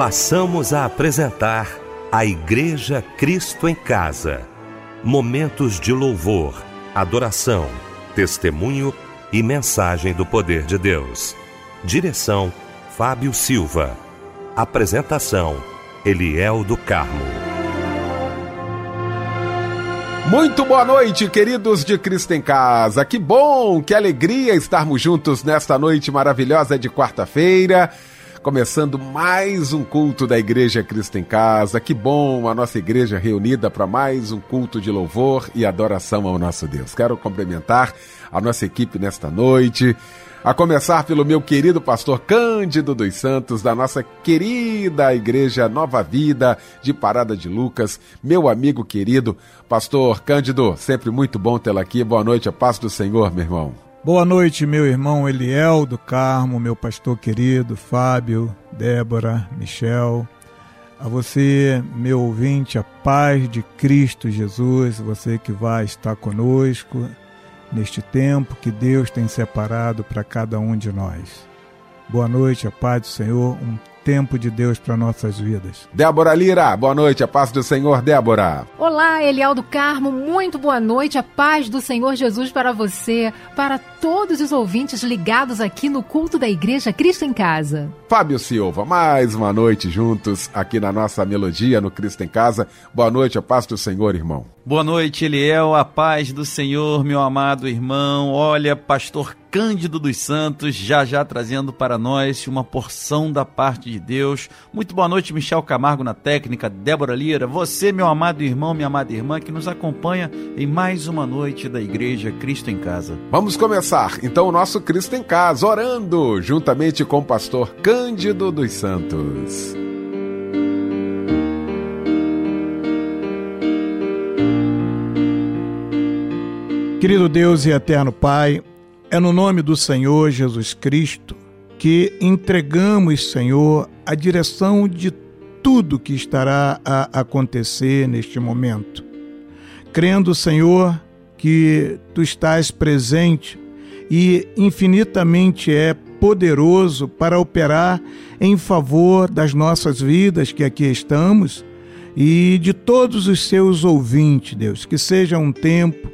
passamos a apresentar a Igreja Cristo em Casa. Momentos de louvor, adoração, testemunho e mensagem do poder de Deus. Direção: Fábio Silva. Apresentação: Eliel do Carmo. Muito boa noite, queridos de Cristo em Casa. Que bom, que alegria estarmos juntos nesta noite maravilhosa de quarta-feira começando mais um culto da Igreja Cristo em Casa. Que bom a nossa igreja reunida para mais um culto de louvor e adoração ao nosso Deus. Quero cumprimentar a nossa equipe nesta noite. A começar pelo meu querido pastor Cândido dos Santos, da nossa querida Igreja Nova Vida de Parada de Lucas, meu amigo querido, pastor Cândido, sempre muito bom tê-lo aqui. Boa noite, a paz do Senhor, meu irmão. Boa noite, meu irmão Eliel do Carmo, meu pastor querido, Fábio, Débora, Michel. A você, meu ouvinte, a paz de Cristo Jesus, você que vai estar conosco neste tempo que Deus tem separado para cada um de nós. Boa noite, a paz do Senhor, um tempo de Deus para nossas vidas. Débora Lira, boa noite, a paz do Senhor, Débora. Olá, Eliel do Carmo, muito boa noite, a paz do Senhor Jesus para você, para todos os ouvintes ligados aqui no culto da Igreja Cristo em Casa. Fábio Silva, mais uma noite juntos aqui na nossa melodia no Cristo em Casa. Boa noite, a paz do Senhor, irmão. Boa noite, Eliel, a paz do Senhor, meu amado irmão. Olha, pastor Cândido dos Santos, já já trazendo para nós uma porção da parte de Deus. Muito boa noite, Michel Camargo na técnica, Débora Lira, você, meu amado irmão, minha amada irmã, que nos acompanha em mais uma noite da Igreja Cristo em Casa. Vamos começar então o nosso Cristo em Casa, orando juntamente com o pastor Cândido dos Santos. Querido Deus e eterno Pai, é no nome do Senhor Jesus Cristo que entregamos, Senhor, a direção de tudo que estará a acontecer neste momento. Crendo, Senhor, que tu estás presente e infinitamente é poderoso para operar em favor das nossas vidas que aqui estamos e de todos os seus ouvintes, Deus. Que seja um tempo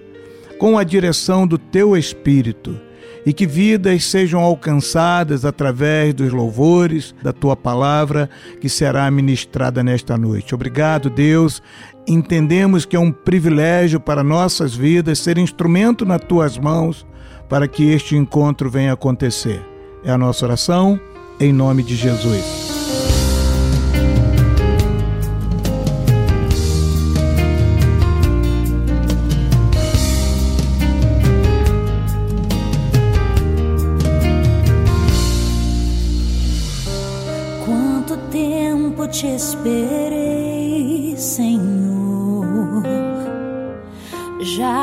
com a direção do teu Espírito e que vidas sejam alcançadas através dos louvores da tua palavra que será ministrada nesta noite. Obrigado, Deus. Entendemos que é um privilégio para nossas vidas ser instrumento nas tuas mãos para que este encontro venha acontecer. É a nossa oração em nome de Jesus.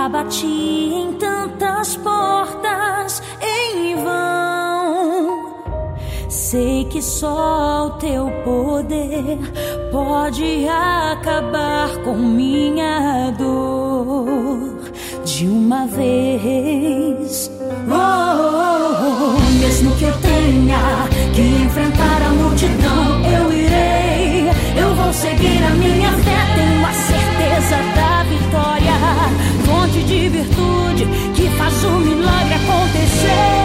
Bati em tantas portas em vão. Sei que só o teu poder pode acabar com minha dor de uma vez. Oh, oh, oh, mesmo que eu tenha que enfrentar a multidão, eu irei eu vou seguir a minha fé, De virtude que faz o milagre acontecer.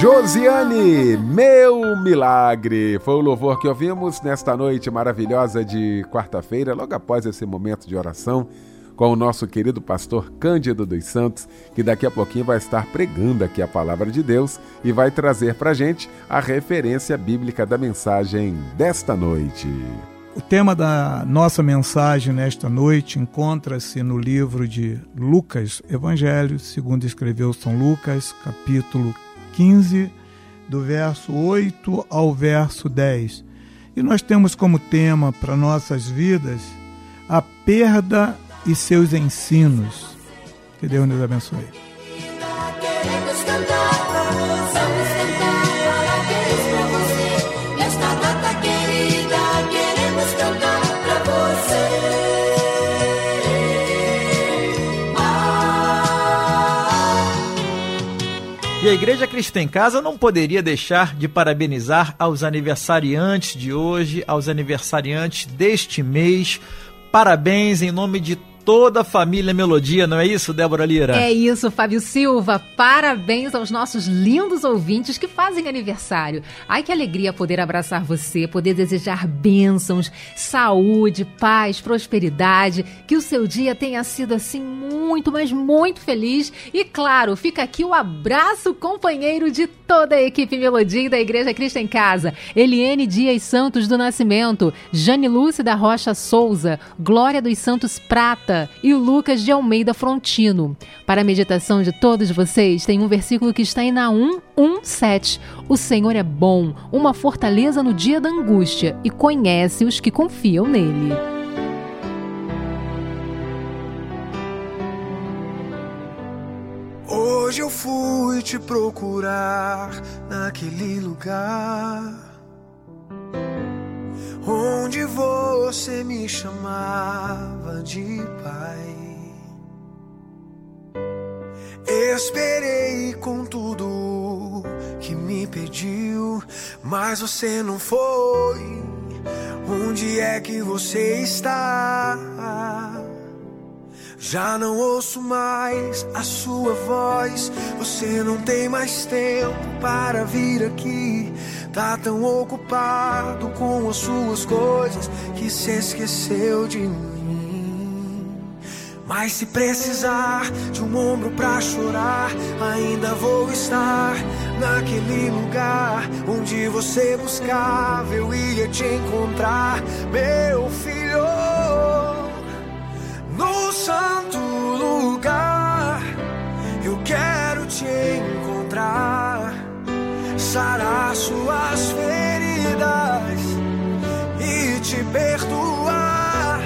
Josiane, meu milagre. Foi o louvor que ouvimos nesta noite maravilhosa de quarta-feira, logo após esse momento de oração, com o nosso querido pastor Cândido dos Santos, que daqui a pouquinho vai estar pregando aqui a palavra de Deus e vai trazer para gente a referência bíblica da mensagem desta noite. O tema da nossa mensagem nesta noite encontra-se no livro de Lucas, Evangelho, segundo escreveu São Lucas, capítulo 15, do verso 8 ao verso 10. E nós temos como tema para nossas vidas a perda e seus ensinos. Que Deus nos abençoe. A Igreja Cristã em Casa não poderia deixar de parabenizar aos aniversariantes de hoje, aos aniversariantes deste mês. Parabéns em nome de toda a família Melodia, não é isso, Débora Lira? É isso, Fábio Silva. Parabéns aos nossos lindos ouvintes que fazem aniversário. Ai, que alegria poder abraçar você, poder desejar bênçãos, saúde, paz, prosperidade. Que o seu dia tenha sido assim muito, mas muito feliz. E claro, fica aqui o abraço companheiro de toda a equipe Melodia da Igreja Cristo em Casa. Eliane Dias Santos do Nascimento, Jane Lúcia da Rocha Souza, Glória dos Santos Prata, e Lucas de Almeida Frontino. Para a meditação de todos vocês, tem um versículo que está em Naum 1:7. O Senhor é bom, uma fortaleza no dia da angústia e conhece os que confiam nele. Hoje eu fui te procurar naquele lugar onde você me chamava de pai. Esperei com tudo que me pediu, mas você não foi. Onde é que você está? Já não ouço mais a sua voz. Você não tem mais tempo para vir aqui. Tá tão ocupado com as suas coisas que se esqueceu de mim. Mas se precisar de um ombro pra chorar, ainda vou estar naquele lugar onde você buscava. Eu ia te encontrar, meu filho, no santo lugar. Eu quero te encontrar sarar suas feridas e te perdoar.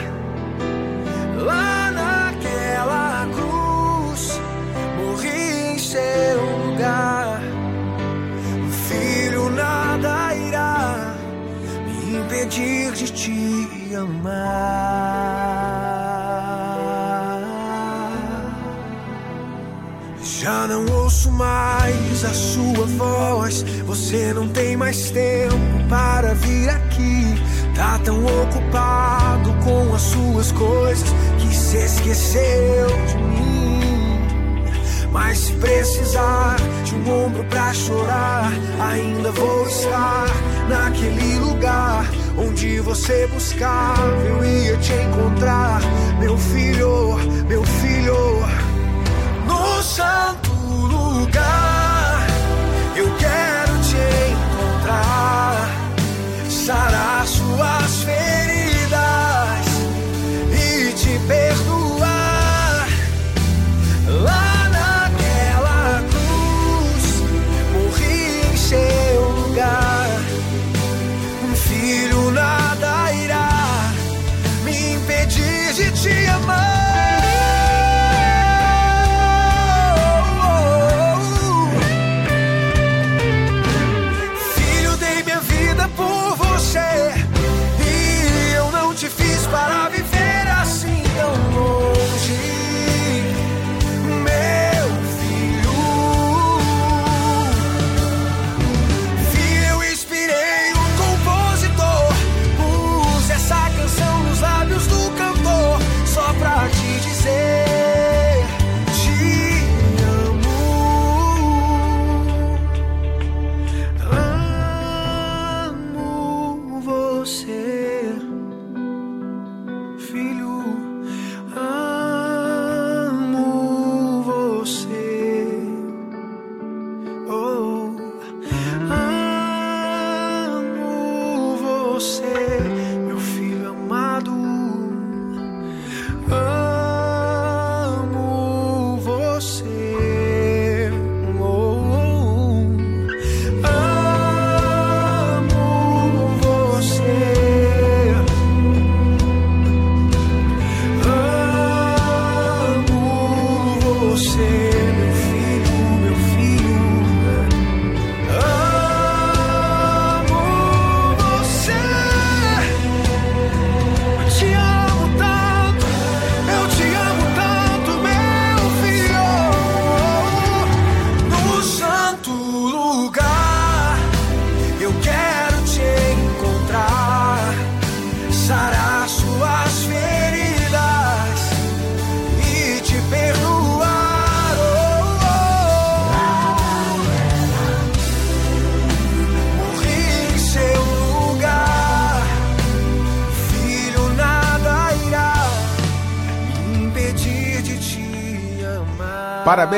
Lá naquela cruz, morri em seu lugar. Filho, nada irá me impedir de te amar. Já não ouço mais a sua voz. Você não tem mais tempo para vir aqui. Tá tão ocupado com as suas coisas que se esqueceu de mim. Mas se precisar de um ombro pra chorar, ainda vou estar naquele lugar onde você buscava. Eu ia te encontrar, meu filho, meu filho, santo lugar. Eu quero te encontrar, sarar suas feridas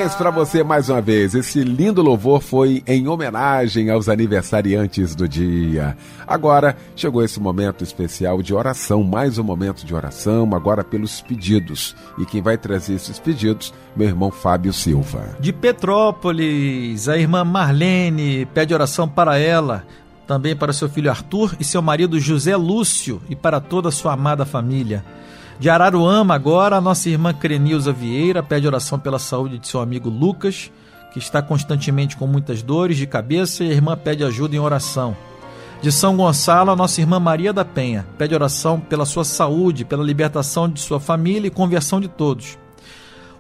Parabéns pra você mais uma vez. Esse lindo louvor foi em homenagem aos aniversariantes do dia. Agora chegou esse momento especial de oração, mais um momento de oração, agora pelos pedidos. E quem vai trazer esses pedidos, meu irmão Fábio Silva. De Petrópolis, a irmã Marlene pede oração para ela, também para seu filho Arthur e seu marido José Lúcio e para toda a sua amada família. De Araruama, agora, a nossa irmã Crenilza Vieira pede oração pela saúde de seu amigo Lucas, que está constantemente com muitas dores de cabeça e a irmã pede ajuda em oração. De São Gonçalo, a nossa irmã Maria da Penha pede oração pela sua saúde, pela libertação de sua família e conversão de todos.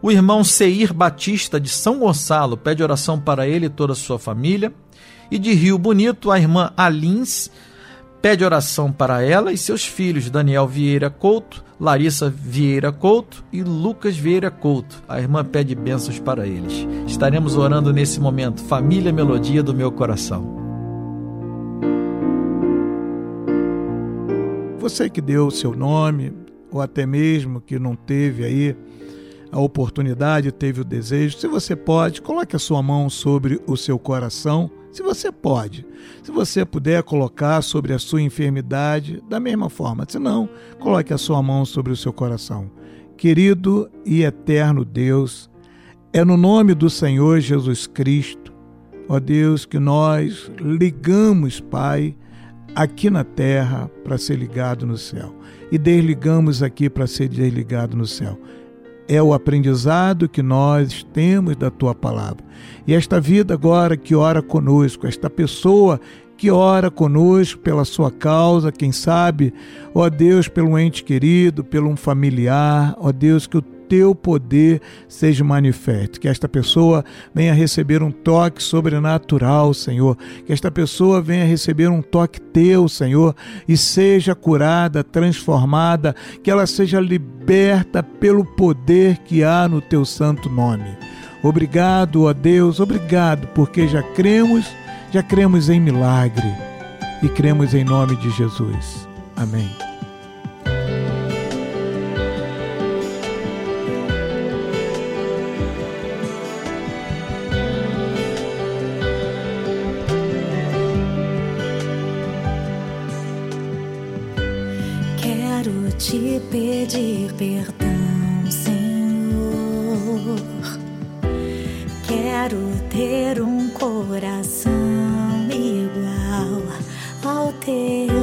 O irmão Seir Batista de São Gonçalo pede oração para ele e toda a sua família. E de Rio Bonito, a irmã Alins pede oração para ela e seus filhos, Daniel Vieira Couto, Larissa Vieira Couto e Lucas Vieira Couto. A irmã pede bênçãos para eles. Estaremos orando nesse momento, Família Melodia do meu coração. Você que deu o seu nome, ou até mesmo que não teve aí a oportunidade, teve o desejo, se você pode, coloque a sua mão sobre o seu coração. Se você pode, se você puder colocar sobre a sua enfermidade, da mesma forma. Se não, coloque a sua mão sobre o seu coração. Querido e eterno Deus, é no nome do Senhor Jesus Cristo, ó Deus, que nós ligamos, Pai, aqui na terra para ser ligado no céu e desligamos aqui para ser desligado no céu. É o aprendizado que nós temos da tua palavra. E esta vida agora que ora conosco, esta pessoa que ora conosco pela sua causa, quem sabe, ó Deus, pelo ente querido, pelo um familiar, ó Deus, que o teu poder seja manifesto. Que esta pessoa venha receber um toque sobrenatural, Senhor. Que esta pessoa venha receber um toque teu, Senhor, e seja curada, transformada, que ela seja liberta pelo poder que há no teu santo nome. Obrigado, ó Deus, obrigado, porque já cremos, já cremos em milagre e cremos em nome de Jesus. Amém. Quero te pedir perdão, Senhor. Quero ter um coração igual ao teu.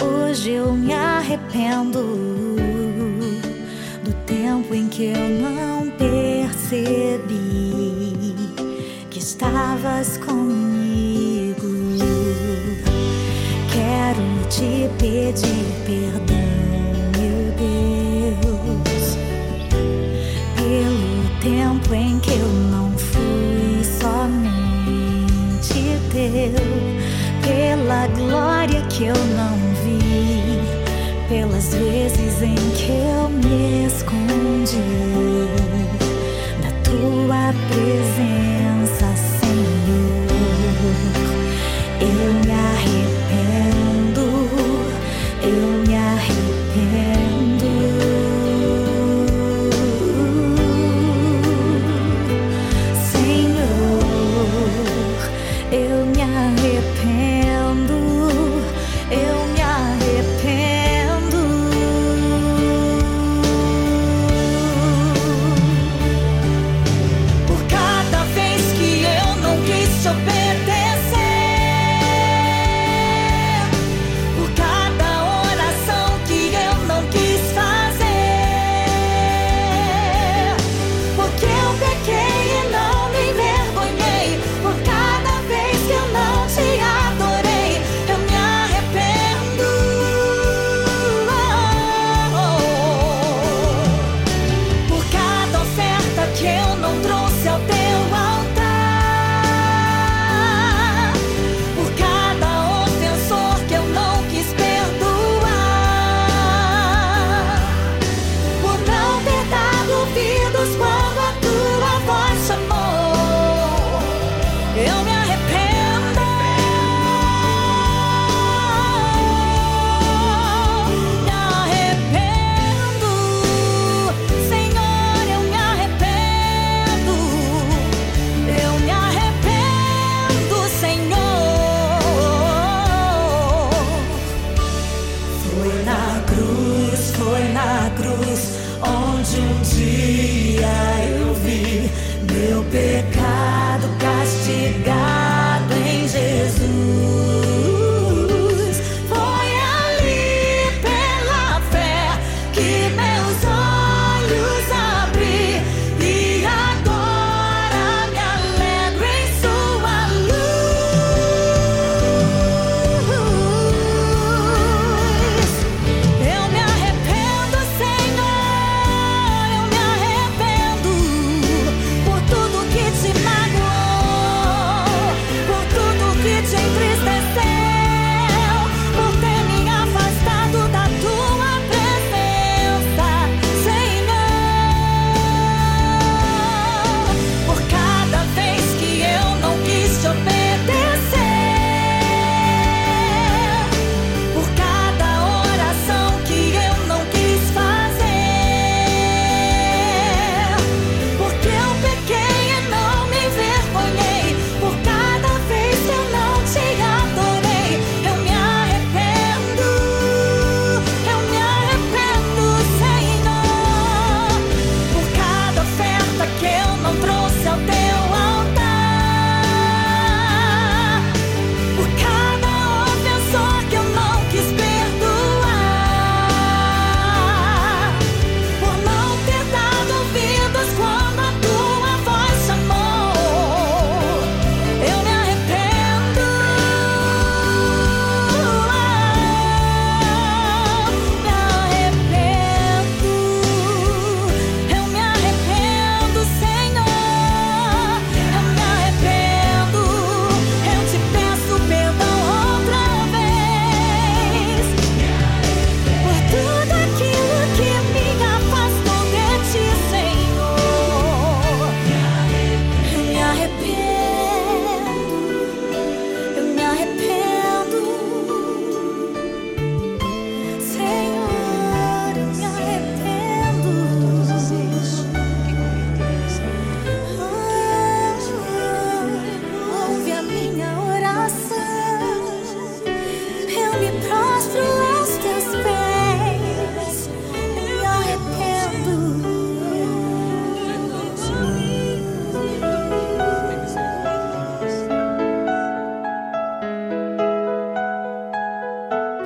Hoje eu me arrependo do tempo em que eu não percebi que estavas comigo. Quero te pedir perdão, glória que eu não vi, pelas vezes em que eu me escondi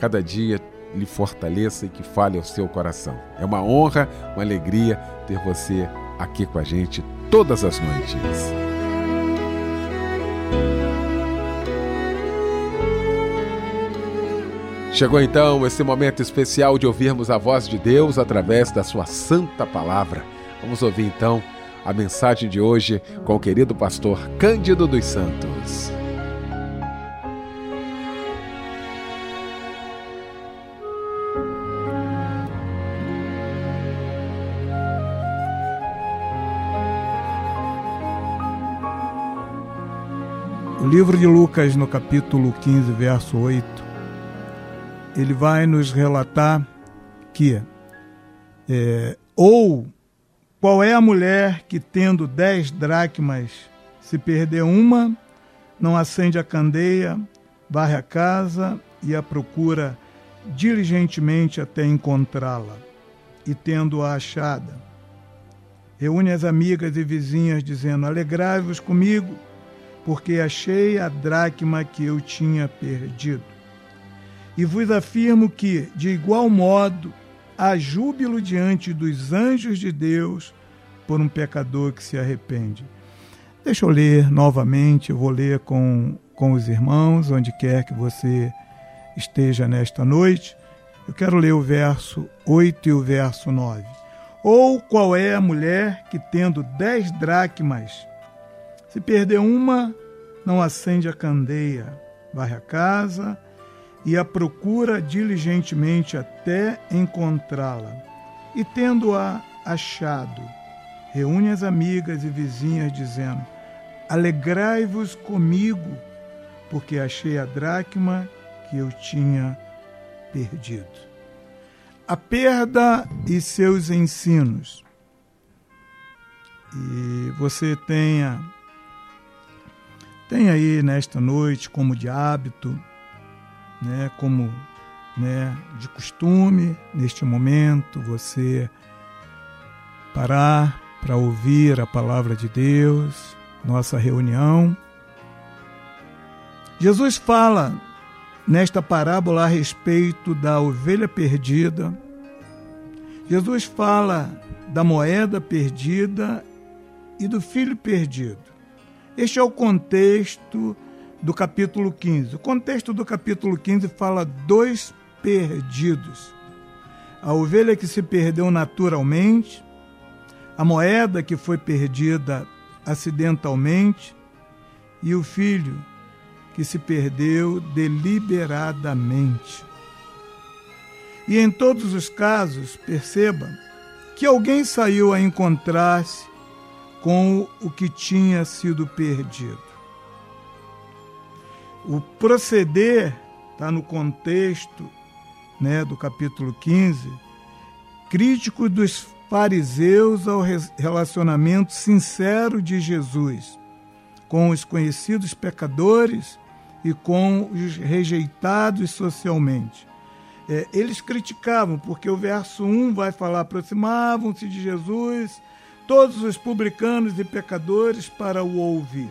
cada dia, lhe fortaleça e que fale ao seu coração. É uma honra, uma alegria ter você aqui com a gente todas as noites. Chegou então esse momento especial de ouvirmos a voz de Deus através da sua santa palavra. Vamos ouvir então a mensagem de hoje com o querido pastor Cândido dos Santos. Livro de Lucas, no capítulo 15, verso 8, ele vai nos relatar que é, ou qual é a mulher que, tendo dez dracmas, se perder uma, não acende a candeia, varre a casa e a procura diligentemente até encontrá-la, e tendo-a achada, reúne as amigas e vizinhas, dizendo: Alegrai-vos comigo, porque achei a dracma que eu tinha perdido. E vos afirmo que, de igual modo, há júbilo diante dos anjos de Deus por um pecador que se arrepende. Deixa eu ler novamente, eu vou ler com, com os irmãos, onde quer que você esteja nesta noite. Eu quero ler o verso 8 e o verso 9. Ou qual é a mulher que, tendo dez dracmas, se perder uma, não acende a candeia, varre a casa e a procura diligentemente até encontrá-la. E tendo-a achado, reúne as amigas e vizinhas, dizendo: Alegrai-vos comigo, porque achei a dracma que eu tinha perdido. A perda e seus ensinos. E você tenha tem aí nesta noite como de hábito né, como né, de costume, neste momento, você parar para ouvir a palavra de Deus, nossa reunião. Jesus fala nesta parábola a respeito da ovelha perdida. Jesus fala da moeda perdida e do filho perdido. Este é o contexto do capítulo 15. O contexto do capítulo 15 fala dois perdidos: a ovelha que se perdeu naturalmente, a moeda que foi perdida acidentalmente e o filho que se perdeu deliberadamente. E em todos os casos, perceba que alguém saiu a encontrar-se com o que tinha sido perdido. O proceder está no contexto né, do capítulo 15, crítico dos fariseus ao relacionamento sincero de Jesus com os conhecidos pecadores e com os rejeitados socialmente. É, eles criticavam, porque o verso 1 vai falar: aproximavam-se de Jesus todos os publicanos e pecadores para o ouvir,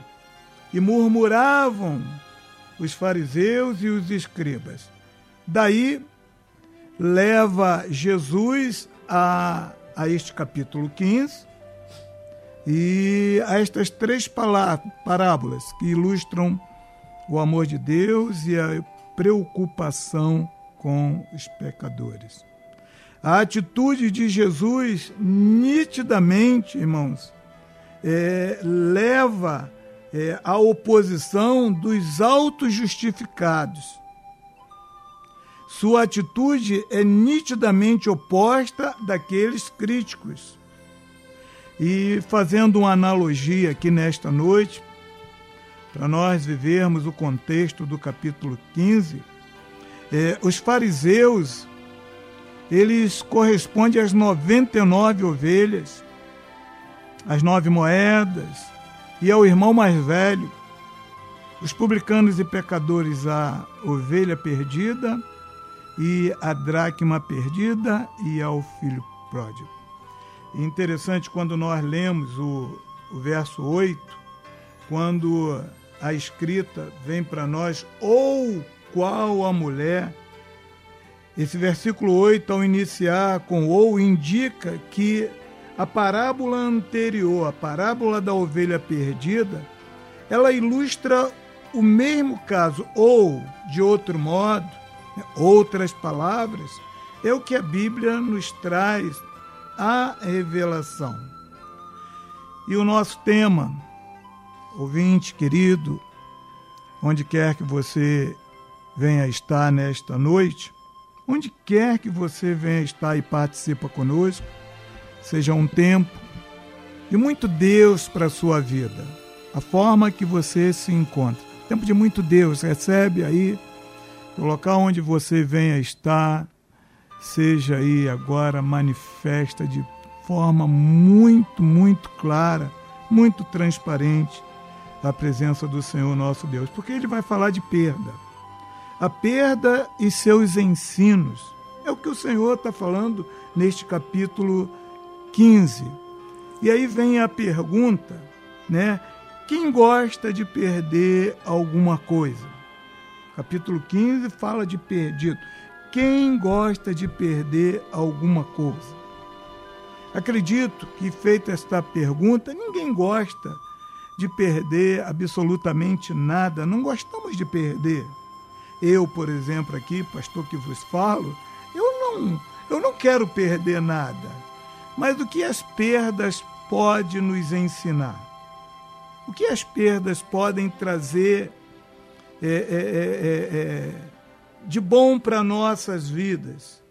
e murmuravam os fariseus e os escribas. Daí leva Jesus a, a este capítulo 15 e a estas três parábolas que ilustram o amor de Deus e a preocupação com os pecadores. A atitude de Jesus, nitidamente, irmãos, é, leva é, a oposição dos autos justificados. Sua atitude é nitidamente oposta daqueles críticos. E fazendo uma analogia aqui nesta noite, para nós vivermos o contexto do capítulo 15, é, os fariseus, eles correspondem às 99 ovelhas, às nove moedas, e ao irmão mais velho, os publicanos e pecadores a ovelha perdida e a dracma perdida e ao filho pródigo. interessante quando nós lemos o, o verso 8, quando a escrita vem para nós, ou qual a mulher. Esse versículo 8, ao iniciar com ou, indica que a parábola anterior, a parábola da ovelha perdida, ela ilustra o mesmo caso, ou, de outro modo, né, outras palavras, é o que a Bíblia nos traz a revelação. E o nosso tema, ouvinte querido, onde quer que você venha estar nesta noite, onde quer que você venha estar e participa conosco, seja um tempo de muito Deus para a sua vida, a forma que você se encontra. Tempo de muito Deus, recebe aí o local onde você venha estar, seja aí agora manifesta de forma muito, muito clara, muito transparente a presença do Senhor nosso Deus, porque ele vai falar de perda. A perda e seus ensinos. É o que o Senhor está falando neste capítulo 15. E aí vem a pergunta, né? Quem gosta de perder alguma coisa? Capítulo 15 fala de perdido. Quem gosta de perder alguma coisa? Acredito que, feita esta pergunta, ninguém gosta de perder absolutamente nada. Não gostamos de perder. Eu, por exemplo, aqui, pastor que vos falo, eu não, eu não quero perder nada. Mas o que as perdas podem nos ensinar? O que as perdas podem trazer é, é, é, é, é de bom para nossas vidas?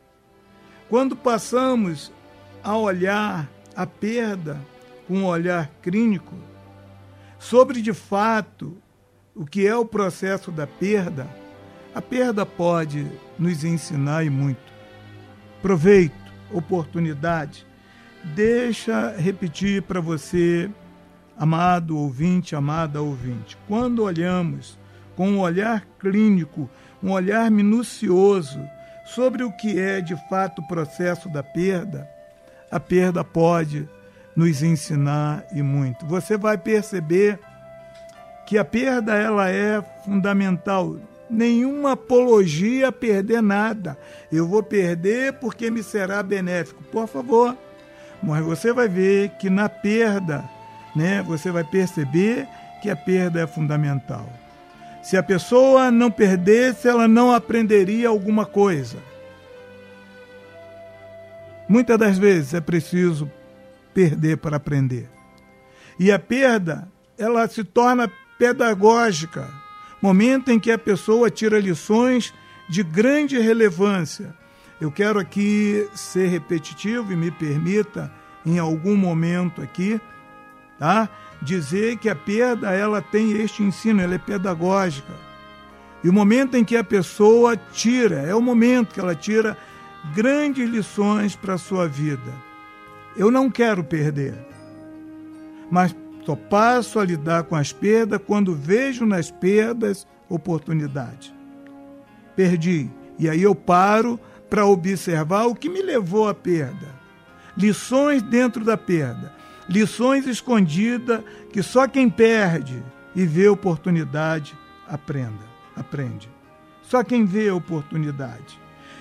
Quando passamos a olhar a perda com um olhar clínico, sobre de fato o que é o processo da perda, a perda pode nos ensinar e muito. Proveito, oportunidade. Deixa repetir para você amado ouvinte, amada ouvinte, quando olhamos com um olhar clínico, um olhar minucioso sobre o que é de fato o processo da perda, a perda pode nos ensinar e muito. Você vai perceber que a perda ela é fundamental. Nenhuma apologia a perder nada. Eu vou perder porque me será benéfico. Por favor. Mas você vai ver que na perda né, você vai perceber que a perda é fundamental. Se a pessoa não perdesse, ela não aprenderia alguma coisa. Muitas das vezes é preciso perder para aprender. E a perda, ela se torna pedagógica, momento em que a pessoa tira lições de grande relevância. Eu quero aqui ser repetitivo e me permita, em algum momento aqui, tá? Dizer que a perda ela tem este ensino, ela é pedagógica. E o momento em que a pessoa tira, é o momento que ela tira grandes lições para a sua vida. Eu não quero perder, mas só passo a lidar com as perdas quando vejo nas perdas oportunidade. Perdi, e aí eu paro para observar o que me levou à perda. Lições dentro da perda lições escondidas que só quem perde e vê oportunidade aprenda, aprende. Só quem vê oportunidade.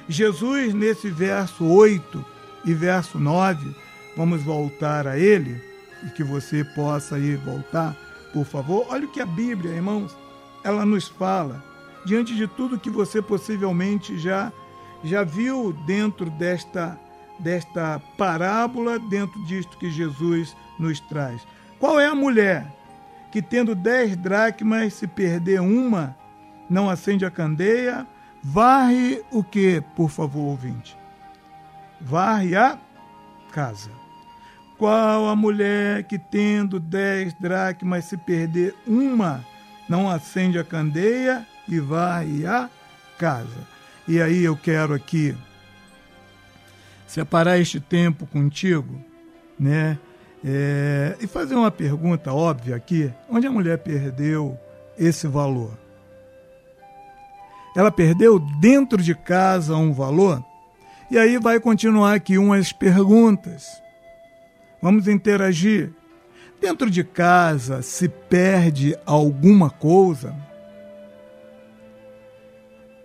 Jesus, nesse verso 8 e verso 9, vamos voltar a ele, e que você possa ir voltar, por favor. Olha o que a Bíblia, irmãos, ela nos fala, diante de tudo que você possivelmente já, já viu dentro desta desta parábola dentro disto que Jesus nos traz. Qual é a mulher que, tendo dez dracmas, se perder uma, não acende a candeia, varre o que, por favor, ouvinte? Varre a casa. Qual a mulher que, tendo dez dracmas, se perder uma, não acende a candeia e vai à casa? E aí eu quero aqui separar este tempo contigo, né? É, e fazer uma pergunta óbvia aqui: onde a mulher perdeu esse valor? Ela perdeu dentro de casa um valor? E aí vai continuar aqui umas perguntas. Vamos interagir. Dentro de casa se perde alguma coisa?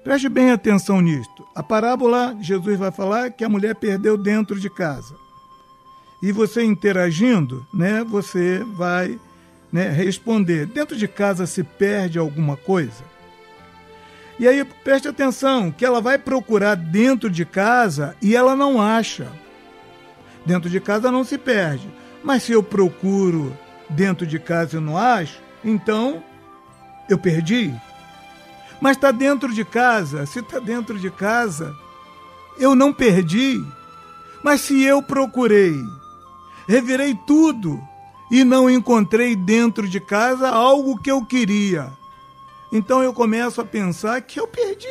Preste bem atenção nisto. A parábola, Jesus vai falar que a mulher perdeu dentro de casa. E você interagindo, né, você vai né, responder. Dentro de casa se perde alguma coisa? E aí preste atenção, que ela vai procurar dentro de casa e ela não acha. Dentro de casa não se perde. Mas se eu procuro dentro de casa e não acho, então eu perdi. Mas está dentro de casa. Se está dentro de casa, eu não perdi. Mas se eu procurei, revirei tudo e não encontrei dentro de casa algo que eu queria, então eu começo a pensar que eu perdi.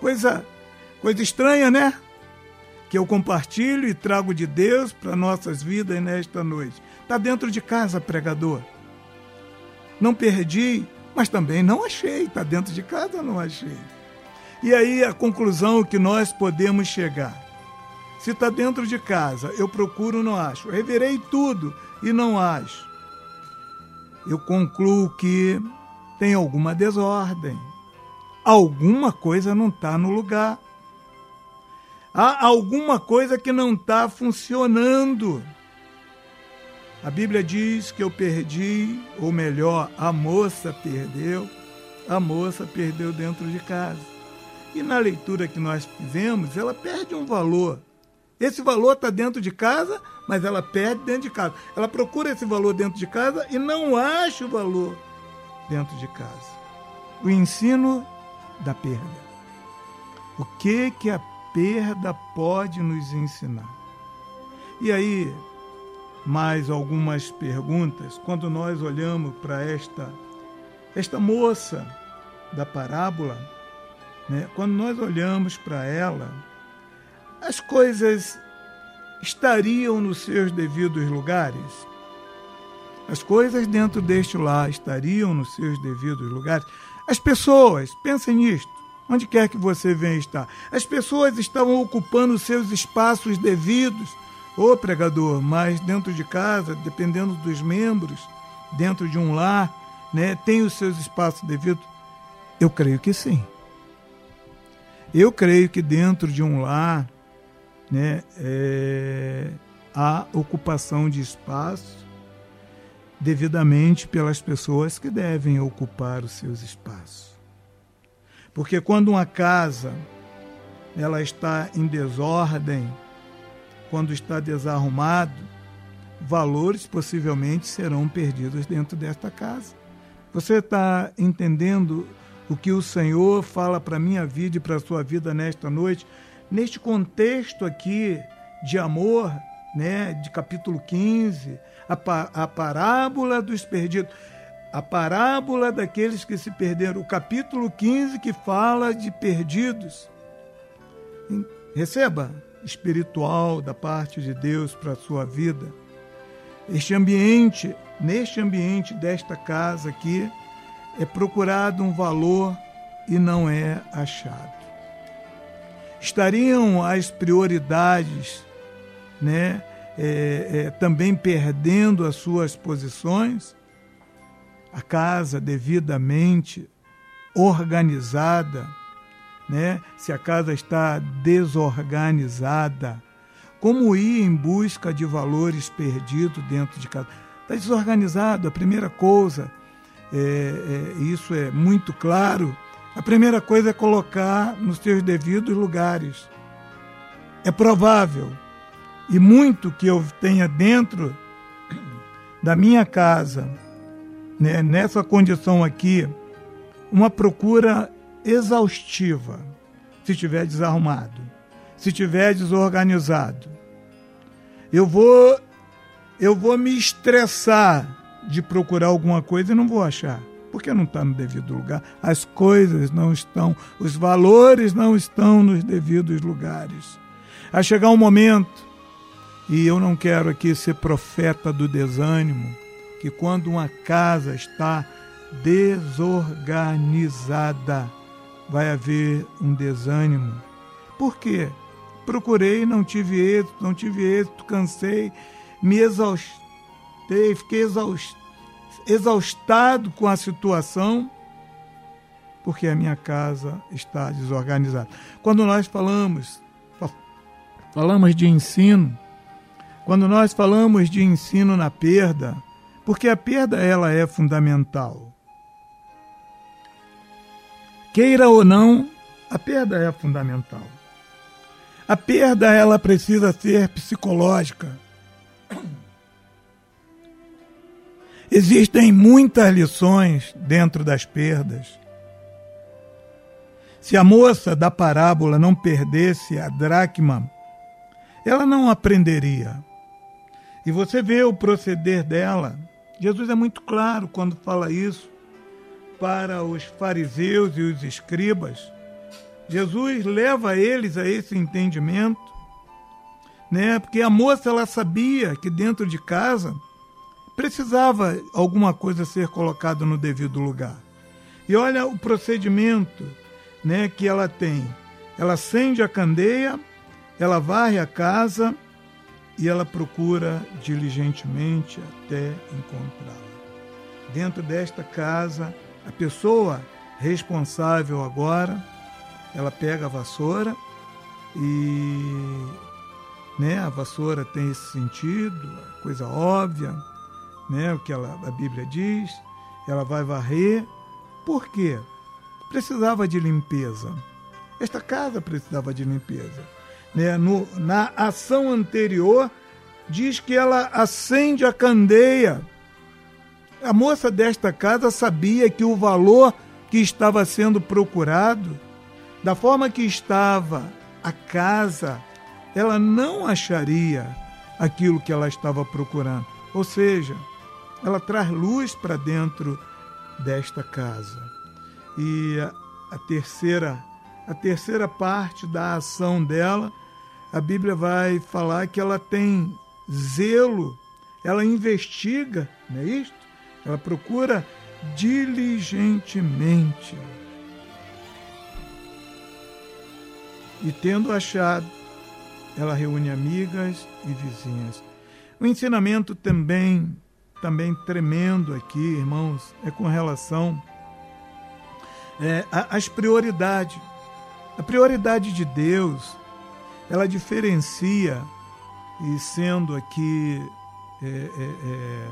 Coisa, coisa estranha, né? Que eu compartilho e trago de Deus para nossas vidas nesta noite. Está dentro de casa, pregador. Não perdi mas também não achei, está dentro de casa, não achei. E aí a conclusão que nós podemos chegar. Se está dentro de casa, eu procuro, não acho. Reverei tudo e não acho. Eu concluo que tem alguma desordem. Alguma coisa não está no lugar. Há alguma coisa que não está funcionando. A Bíblia diz que eu perdi, ou melhor, a moça perdeu, a moça perdeu dentro de casa. E na leitura que nós fizemos, ela perde um valor. Esse valor está dentro de casa, mas ela perde dentro de casa. Ela procura esse valor dentro de casa e não acha o valor dentro de casa. O ensino da perda. O que que a perda pode nos ensinar? E aí, mais algumas perguntas. Quando nós olhamos para esta, esta moça da parábola, né, quando nós olhamos para ela, as coisas estariam nos seus devidos lugares? As coisas dentro deste lar estariam nos seus devidos lugares? As pessoas, pensem nisto, onde quer que você venha estar, as pessoas estavam ocupando seus espaços devidos Ô pregador, mas dentro de casa, dependendo dos membros, dentro de um lar, né, tem os seus espaços devidos? Eu creio que sim. Eu creio que dentro de um lar né, é, há ocupação de espaço devidamente pelas pessoas que devem ocupar os seus espaços. Porque quando uma casa ela está em desordem, quando está desarrumado, valores possivelmente serão perdidos dentro desta casa. Você está entendendo o que o Senhor fala para a minha vida e para a sua vida nesta noite? Neste contexto aqui de amor, né, de capítulo 15, a, a parábola dos perdidos, a parábola daqueles que se perderam, o capítulo 15 que fala de perdidos. Receba, espiritual da parte de Deus para a sua vida. Este ambiente, neste ambiente desta casa aqui, é procurado um valor e não é achado. Estariam as prioridades, né, é, é, também perdendo as suas posições? A casa devidamente organizada, né? se a casa está desorganizada, como ir em busca de valores perdidos dentro de casa? Está desorganizado, a primeira coisa, é, é, isso é muito claro, a primeira coisa é colocar nos seus devidos lugares. É provável, e muito que eu tenha dentro da minha casa, né, nessa condição aqui, uma procura exaustiva se estiver desarrumado, se estiver desorganizado. eu vou eu vou me estressar de procurar alguma coisa e não vou achar. Porque não está no devido lugar. As coisas não estão, os valores não estão nos devidos lugares. A chegar um momento, e eu não quero aqui ser profeta do desânimo, que quando uma casa está desorganizada, vai haver um desânimo. Por quê? Procurei, não tive êxito, não tive êxito, cansei, me exaustei, fiquei exaustado com a situação, porque a minha casa está desorganizada. Quando nós falamos, falamos de ensino, quando nós falamos de ensino na perda, porque a perda ela é fundamental. Queira ou não, a perda é fundamental. A perda ela precisa ser psicológica. Existem muitas lições dentro das perdas. Se a moça da parábola não perdesse a dracma, ela não aprenderia. E você vê o proceder dela. Jesus é muito claro quando fala isso para os fariseus e os escribas. Jesus leva eles a esse entendimento, né? Porque a moça ela sabia que dentro de casa precisava alguma coisa ser colocada no devido lugar. E olha o procedimento né, que ela tem. Ela acende a candeia, ela varre a casa e ela procura diligentemente até encontrá-la. Dentro desta casa, a pessoa responsável agora, ela pega a vassoura e né, a vassoura tem esse sentido, coisa óbvia, né, o que ela, a Bíblia diz, ela vai varrer. Por quê? Precisava de limpeza. Esta casa precisava de limpeza. Né? No, na ação anterior, diz que ela acende a candeia. A moça desta casa sabia que o valor que estava sendo procurado, da forma que estava a casa, ela não acharia aquilo que ela estava procurando. Ou seja, ela traz luz para dentro desta casa. E a, a, terceira a terceira parte da ação dela, a Bíblia vai falar que ela tem zelo, ela investiga, não é isto? Ela procura diligentemente. E tendo achado, ela reúne amigas e vizinhas. O ensinamento também também tremendo aqui, irmãos, é com relação é, às prioridades. A prioridade de Deus, ela diferencia, e sendo aqui, é, é, é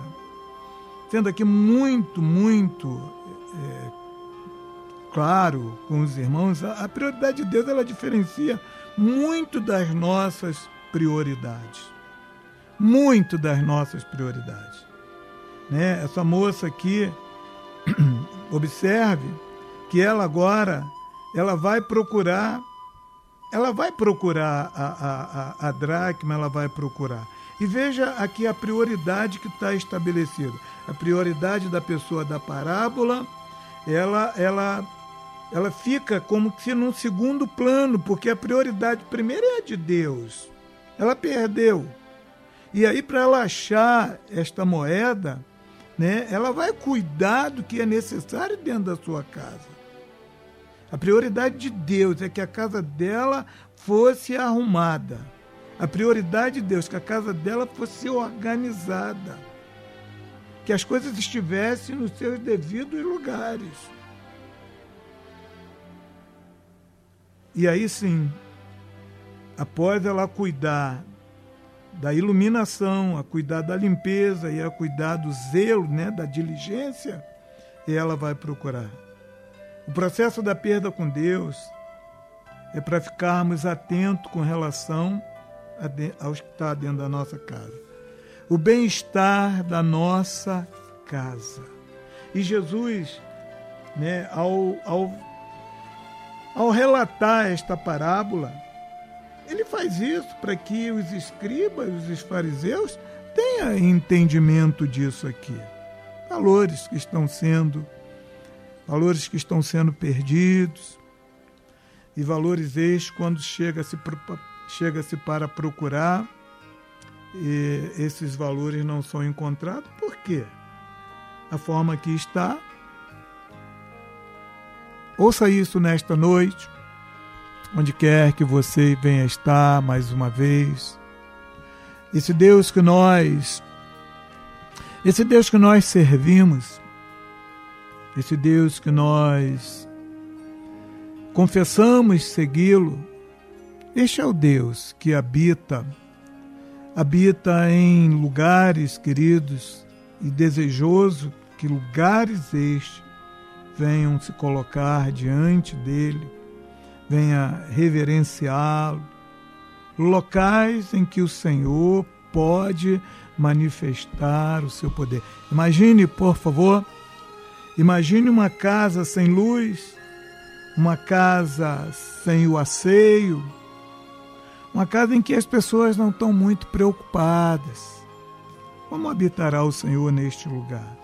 sendo aqui muito, muito é, claro com os irmãos, a, a prioridade de Deus, ela diferencia muito das nossas prioridades. Muito das nossas prioridades né? Essa moça aqui, observe que ela agora ela vai procurar, ela vai procurar a, a, a, a dracma, ela vai procurar. E veja aqui a prioridade que está estabelecida. A prioridade da pessoa da parábola, ela, ela, ela fica como se num segundo plano, porque a prioridade primeiro é a de Deus. Ela perdeu. E aí, para ela achar esta moeda, né, ela vai cuidar do que é necessário dentro da sua casa. A prioridade de Deus é que a casa dela fosse arrumada. A prioridade de Deus é que a casa dela fosse organizada. Que as coisas estivessem nos seus devidos lugares. E aí sim, após ela cuidar da iluminação, a cuidar da limpeza e a cuidar do zelo, né, da diligência, ela vai procurar. O processo da perda com Deus é para ficarmos atentos com relação ao que está dentro da nossa casa. O bem-estar da nossa casa. E Jesus, né, ao, ao, ao relatar esta parábola, Ele faz isso para que os escribas, os fariseus, tenham entendimento disso aqui. Valores que estão sendo, valores que estão sendo perdidos, e valores estes quando chega-se chega -se para procurar, e esses valores não são encontrados, por quê? A forma que está. Ouça isso nesta noite onde quer que você venha estar mais uma vez. Esse Deus que nós, esse Deus que nós servimos, esse Deus que nós confessamos segui-lo, este é o Deus que habita, habita em lugares queridos e desejoso que lugares estes venham se colocar diante dele venha reverenciá-lo, locais em que o Senhor pode manifestar o seu poder. Imagine, por favor, imagine uma casa sem luz, uma casa sem o asseio, uma casa em que as pessoas não estão muito preocupadas. Como habitará o Senhor neste lugar?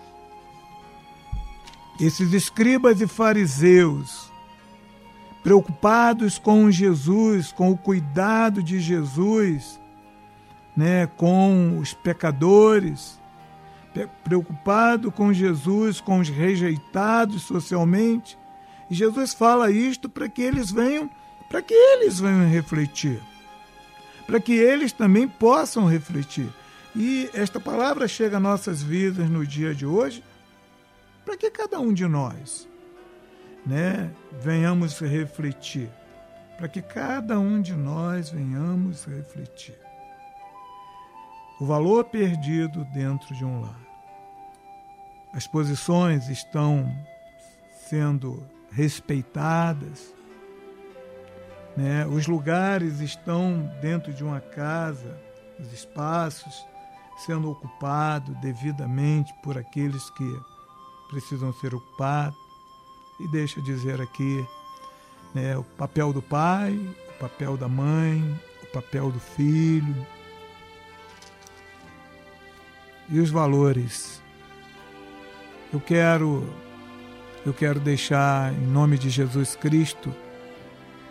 Esses escribas e fariseus preocupados com Jesus, com o cuidado de Jesus, né, com os pecadores, preocupado com Jesus, com os rejeitados socialmente. E Jesus fala isto para que eles venham, para que eles venham refletir, para que eles também possam refletir. E esta palavra chega a nossas vidas no dia de hoje, para que cada um de nós né, venhamos refletir, para que cada um de nós venhamos refletir. O valor perdido dentro de um lar. As posições estão sendo respeitadas, né? os lugares estão dentro de uma casa, os espaços sendo ocupados devidamente por aqueles que precisam ser ocupados. E deixa dizer aqui né, o papel do pai, o papel da mãe, o papel do filho e os valores. Eu quero eu quero deixar em nome de Jesus Cristo,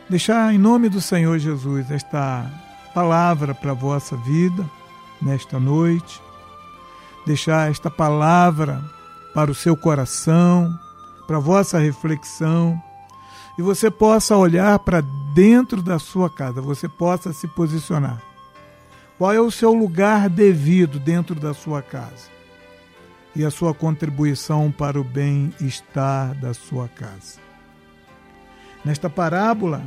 deixar em nome do Senhor Jesus esta palavra para a vossa vida nesta noite, deixar esta palavra para o seu coração, para vossa reflexão, e você possa olhar para dentro da sua casa, você possa se posicionar. Qual é o seu lugar devido dentro da sua casa? E a sua contribuição para o bem-estar da sua casa. Nesta parábola,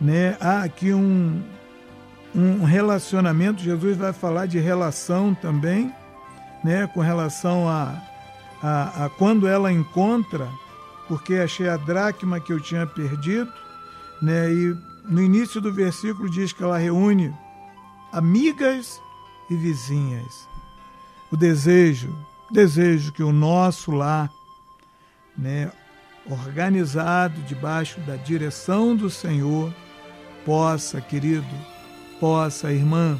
né, há aqui um, um relacionamento, Jesus vai falar de relação também, né, com relação a, a, a quando ela encontra porque achei a dracma que eu tinha perdido, né? E no início do versículo diz que ela reúne amigas e vizinhas. O desejo, desejo que o nosso lar, né, organizado debaixo da direção do Senhor, possa, querido, possa, irmã,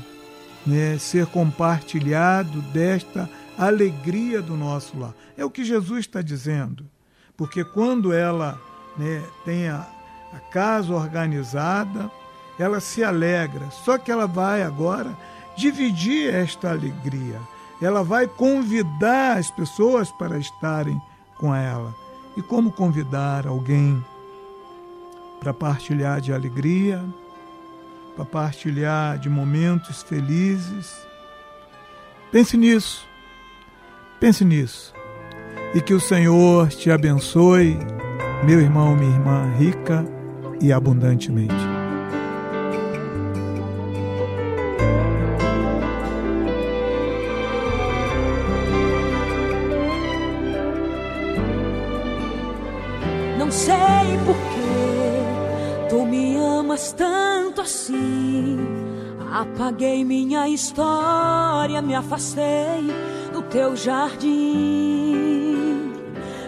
né, ser compartilhado desta alegria do nosso lar. É o que Jesus está dizendo porque quando ela né, tem a, a casa organizada, ela se alegra. Só que ela vai agora dividir esta alegria. Ela vai convidar as pessoas para estarem com ela. E como convidar alguém para partilhar de alegria, para partilhar de momentos felizes? Pense nisso. Pense nisso. E que o Senhor te abençoe, meu irmão, minha irmã, rica e abundantemente. Apaguei minha história, me afastei do teu jardim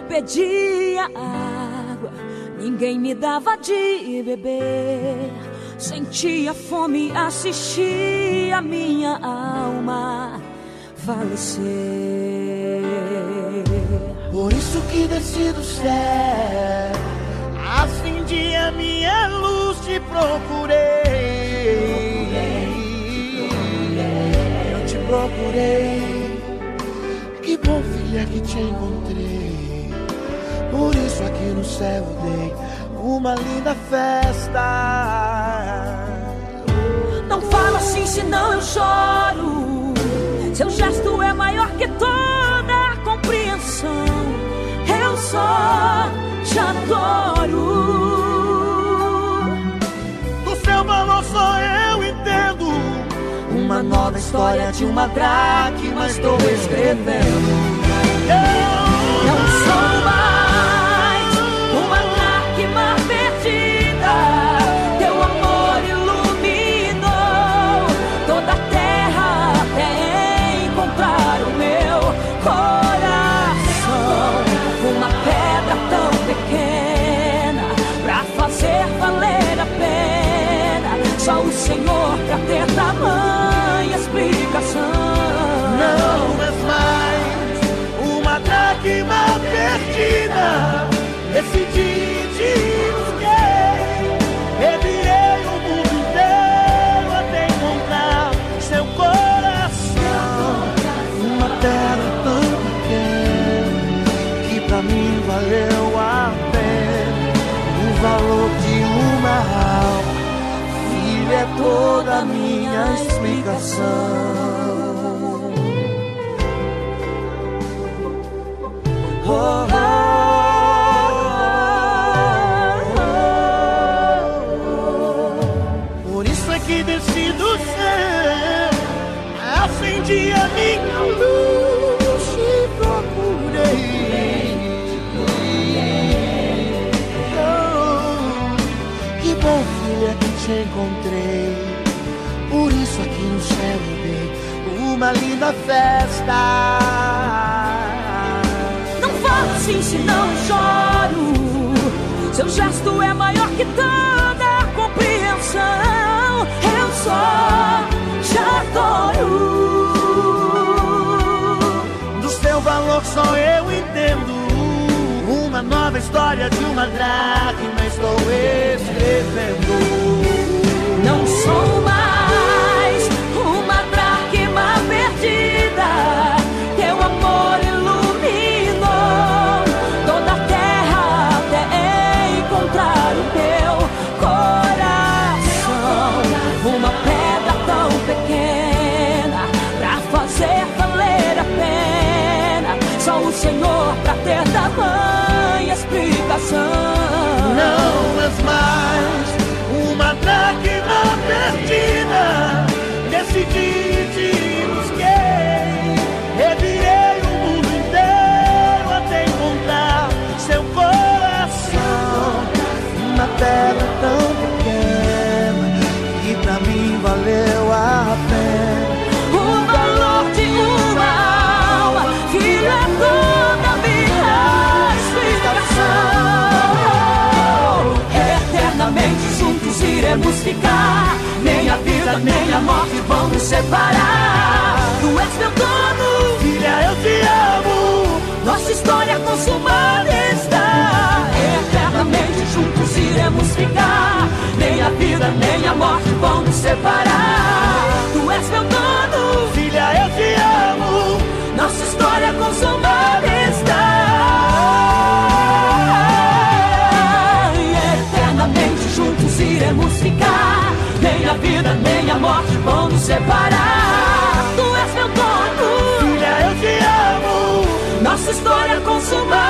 pedia água, ninguém me dava de beber. Senti a fome, assisti a minha alma falecer. Por isso que desci do céu, acendi a minha luz, te procurei. Procurei. Que bom, filha, que te encontrei. Por isso aqui no céu dei uma linda festa. Não fala assim, senão eu choro. Seu gesto é maior que toda a compreensão. Eu só te adoro. Uma nova história de uma dracma estou escrevendo. Eu Não sou mais uma dracma perdida. Teu amor iluminou toda a terra até encontrar o meu coração. Uma pedra tão pequena pra fazer valer a pena. Só o Senhor pra minha explicação. Oh, oh. Por isso que desci do céu, acendi a minha luz e procurei. Oh, que bom, filha, que te encontrei. Uma linda festa. Não fala assim, senão eu choro. Seu gesto é maior que toda compreensão. Eu só te adoro. Do seu valor só eu entendo. Uma nova história de uma dracma estou escrevendo. Iremos ficar. Nem a vida, nem a morte vão nos separar. Tu és meu dono, Filha, eu te amo. nossa história consumada está. Eternamente juntos iremos ficar. Nem a vida, nem a morte vão nos separar. Tu és meu dono, Filha, eu te amo. nossa história consumada está. Vida, nem a morte vão nos separar. Tu és meu dono, Filha, eu te amo. nossa história consumada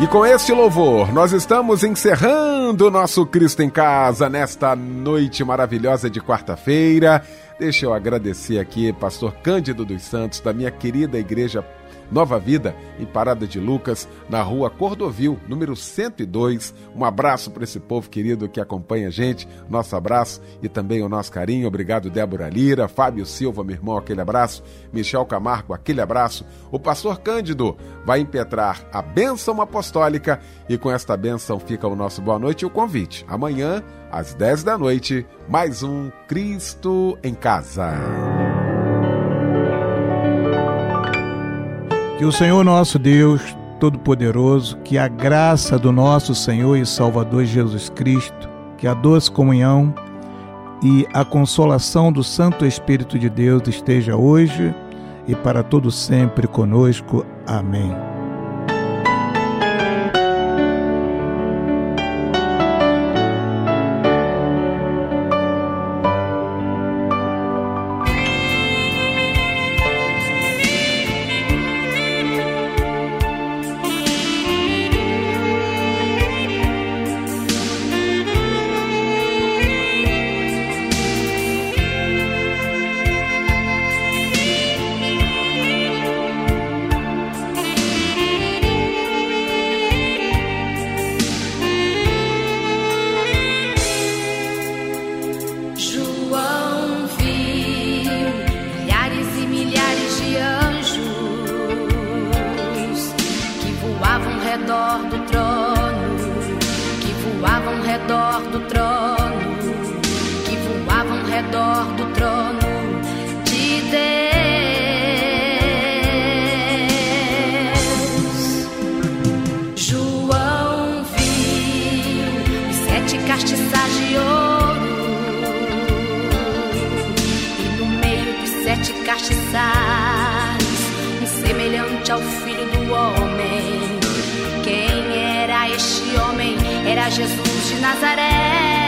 E com este louvor, nós estamos encerrando o nosso Cristo em Casa nesta noite maravilhosa de quarta-feira. Deixa eu agradecer aqui, pastor Cândido dos Santos, da minha querida igreja Nova Vida, em Parada de Lucas, na rua Cordovil, número 102. Um abraço para esse povo querido que acompanha a gente, nosso abraço e também o nosso carinho. Obrigado, Débora Lira, Fábio Silva, meu irmão, aquele abraço, Michel Camargo, aquele abraço. O pastor Cândido vai impetrar a bênção apostólica e com esta bênção fica o nosso boa noite e o convite. Amanhã, às 10 da noite, mais um Cristo em Casa. Que o Senhor nosso Deus Todo-Poderoso, que a graça do nosso Senhor e Salvador Jesus Cristo, que a doce comunhão e a consolação do Santo Espírito de Deus esteja hoje e para todo sempre conosco. Amém. morte ao é filho do homem. Quem era este homem? Era Jesus de Nazaré.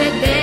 said